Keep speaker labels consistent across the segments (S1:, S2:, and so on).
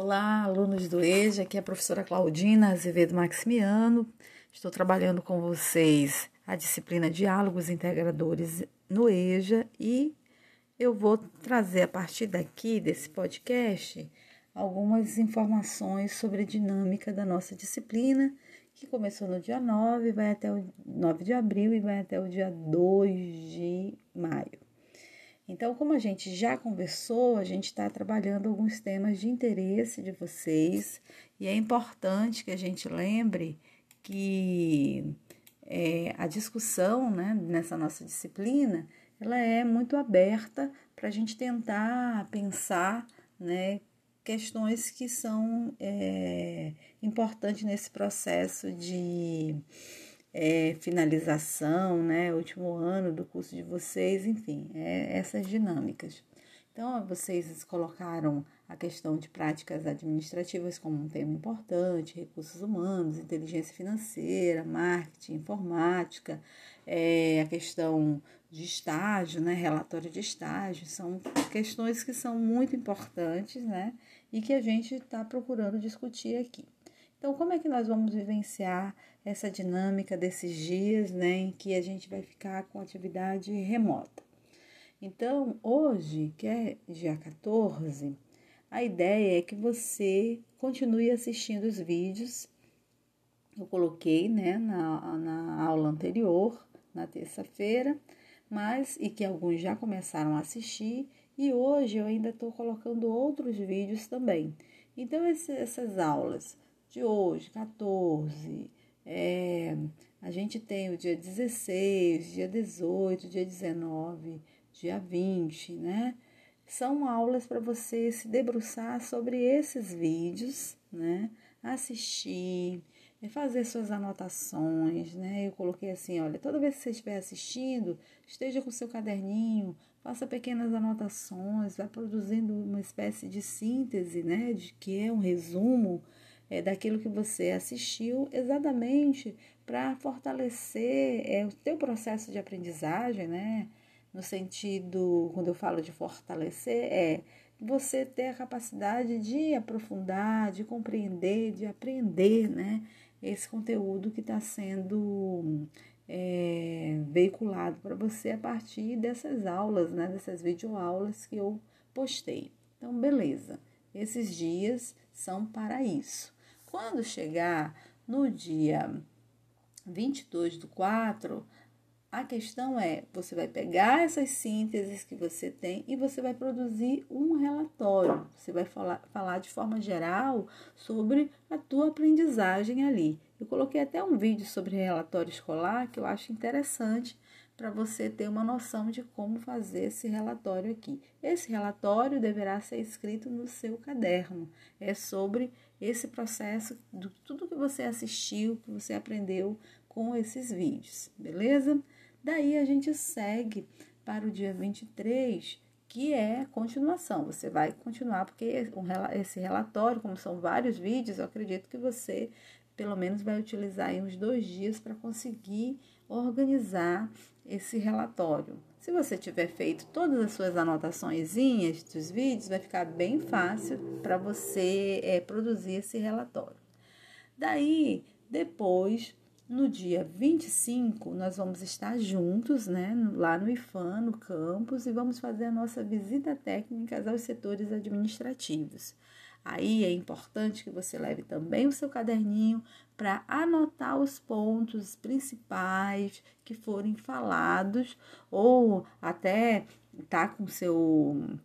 S1: Olá, alunos do EJA, aqui é a professora Claudina Azevedo Maximiano. Estou trabalhando com vocês a disciplina Diálogos Integradores no EJA e eu vou trazer a partir daqui, desse podcast, algumas informações sobre a dinâmica da nossa disciplina, que começou no dia 9, vai até o 9 de abril e vai até o dia 2 de maio. Então, como a gente já conversou, a gente está trabalhando alguns temas de interesse de vocês. E é importante que a gente lembre que é, a discussão né, nessa nossa disciplina ela é muito aberta para a gente tentar pensar né, questões que são é, importantes nesse processo de é, finalização, né, último ano do curso de vocês, enfim, é, essas dinâmicas. Então, vocês colocaram a questão de práticas administrativas como um tema importante, recursos humanos, inteligência financeira, marketing, informática, é, a questão de estágio, né, relatório de estágio, são questões que são muito importantes, né, e que a gente está procurando discutir aqui. Então, como é que nós vamos vivenciar essa dinâmica desses dias, né, em que a gente vai ficar com atividade remota? Então, hoje, que é dia 14, a ideia é que você continue assistindo os vídeos. Eu coloquei, né, na, na aula anterior, na terça-feira, mas e que alguns já começaram a assistir, e hoje eu ainda estou colocando outros vídeos também. Então, esse, essas aulas de hoje, 14, é, a gente tem o dia 16, dia 18, dia 19, dia 20, né? São aulas para você se debruçar sobre esses vídeos, né? Assistir, fazer suas anotações, né? Eu coloquei assim, olha, toda vez que você estiver assistindo, esteja com seu caderninho, faça pequenas anotações, vai produzindo uma espécie de síntese, né? De que é um resumo é, daquilo que você assistiu, exatamente para fortalecer é, o teu processo de aprendizagem, né? No sentido, quando eu falo de fortalecer, é você ter a capacidade de aprofundar, de compreender, de aprender, né? Esse conteúdo que está sendo é, veiculado para você a partir dessas aulas, né? Dessas videoaulas que eu postei. Então, beleza. Esses dias são para isso. Quando chegar no dia 22 do 4, a questão é, você vai pegar essas sínteses que você tem e você vai produzir um relatório. Você vai falar, falar de forma geral sobre a tua aprendizagem ali. Eu coloquei até um vídeo sobre relatório escolar que eu acho interessante para você ter uma noção de como fazer esse relatório aqui. Esse relatório deverá ser escrito no seu caderno. É sobre esse processo de tudo que você assistiu, que você aprendeu com esses vídeos, beleza? Daí a gente segue para o dia 23, que é continuação. Você vai continuar, porque esse relatório, como são vários vídeos, eu acredito que você pelo menos vai utilizar uns dois dias para conseguir organizar esse relatório. Se você tiver feito todas as suas anotações dos vídeos, vai ficar bem fácil para você é, produzir esse relatório. Daí, depois, no dia 25, nós vamos estar juntos, né, lá no IFAM, no campus, e vamos fazer a nossa visita técnica aos setores administrativos. Aí é importante que você leve também o seu caderninho para anotar os pontos principais que forem falados ou até tá com seu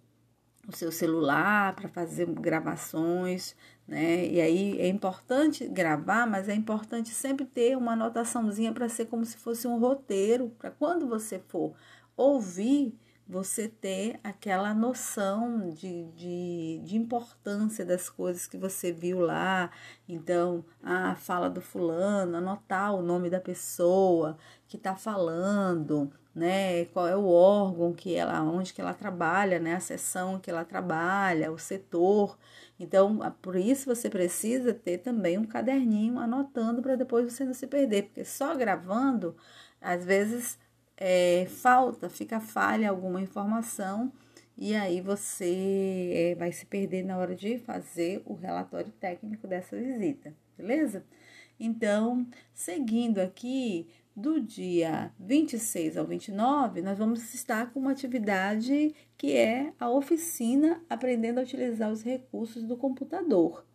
S1: o seu celular para fazer gravações, né? E aí é importante gravar, mas é importante sempre ter uma anotaçãozinha para ser como se fosse um roteiro, para quando você for ouvir você ter aquela noção de, de, de, importância das coisas que você viu lá. Então, a fala do fulano, anotar o nome da pessoa que está falando, né? Qual é o órgão que ela, onde que ela trabalha, né? A seção que ela trabalha, o setor. Então, por isso você precisa ter também um caderninho anotando para depois você não se perder, porque só gravando, às vezes é, falta, fica falha alguma informação e aí você é, vai se perder na hora de fazer o relatório técnico dessa visita, beleza? Então, seguindo aqui, do dia 26 ao 29, nós vamos estar com uma atividade que é a oficina aprendendo a utilizar os recursos do computador.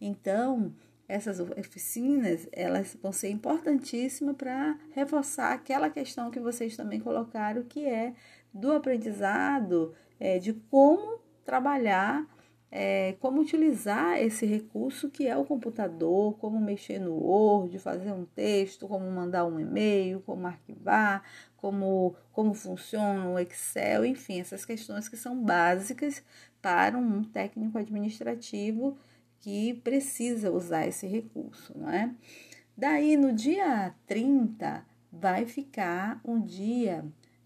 S1: Então, essas oficinas, elas vão ser importantíssimas para reforçar aquela questão que vocês também colocaram, que é do aprendizado, é, de como trabalhar é, como utilizar esse recurso que é o computador, como mexer no Word, fazer um texto, como mandar um e-mail, como arquivar, como, como funciona o Excel, enfim, essas questões que são básicas para um técnico administrativo que precisa usar esse recurso, não é? Daí, no dia 30, vai ficar um dia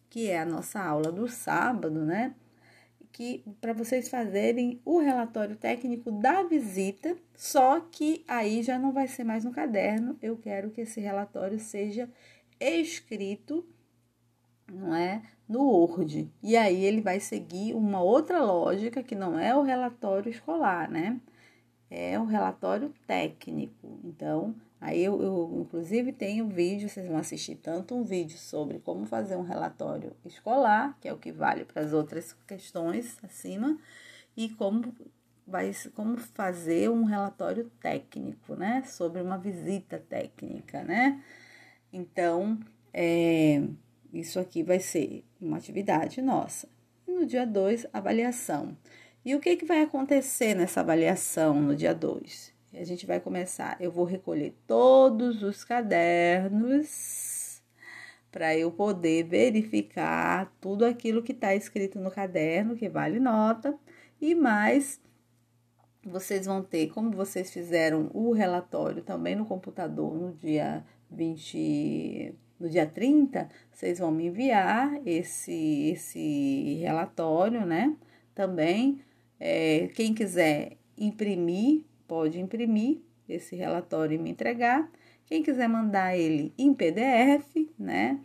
S1: que é a nossa aula do sábado, né? que para vocês fazerem o relatório técnico da visita, só que aí já não vai ser mais no caderno. Eu quero que esse relatório seja escrito, não é, no Word. E aí ele vai seguir uma outra lógica que não é o relatório escolar, né? É o relatório técnico. Então, Aí eu, eu, inclusive, tenho vídeo, vocês vão assistir tanto um vídeo sobre como fazer um relatório escolar, que é o que vale para as outras questões acima, e como, vai, como fazer um relatório técnico, né? Sobre uma visita técnica, né? Então, é, isso aqui vai ser uma atividade nossa. E no dia 2, avaliação. E o que, que vai acontecer nessa avaliação no dia 2? a gente vai começar. Eu vou recolher todos os cadernos para eu poder verificar tudo aquilo que está escrito no caderno, que vale nota, e mais vocês vão ter, como vocês fizeram o relatório também no computador no dia 20, no dia 30, vocês vão me enviar esse, esse relatório, né? Também, é, quem quiser imprimir pode imprimir esse relatório e me entregar. Quem quiser mandar ele em PDF, né?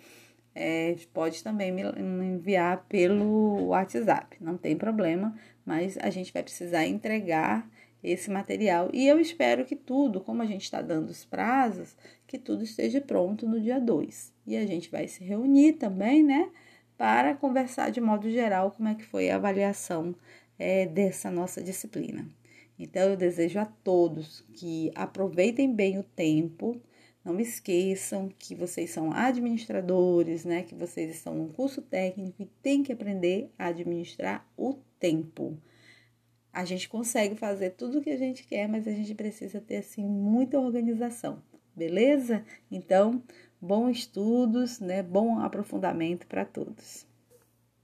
S1: É, pode também me enviar pelo WhatsApp, não tem problema, mas a gente vai precisar entregar esse material. E eu espero que tudo, como a gente está dando os prazos, que tudo esteja pronto no dia 2. E a gente vai se reunir também, né? Para conversar de modo geral como é que foi a avaliação é, dessa nossa disciplina. Então, eu desejo a todos que aproveitem bem o tempo. Não esqueçam que vocês são administradores, né? Que vocês estão num curso técnico e têm que aprender a administrar o tempo. A gente consegue fazer tudo o que a gente quer, mas a gente precisa ter assim muita organização, beleza? Então, bons estudos, né? Bom aprofundamento para todos.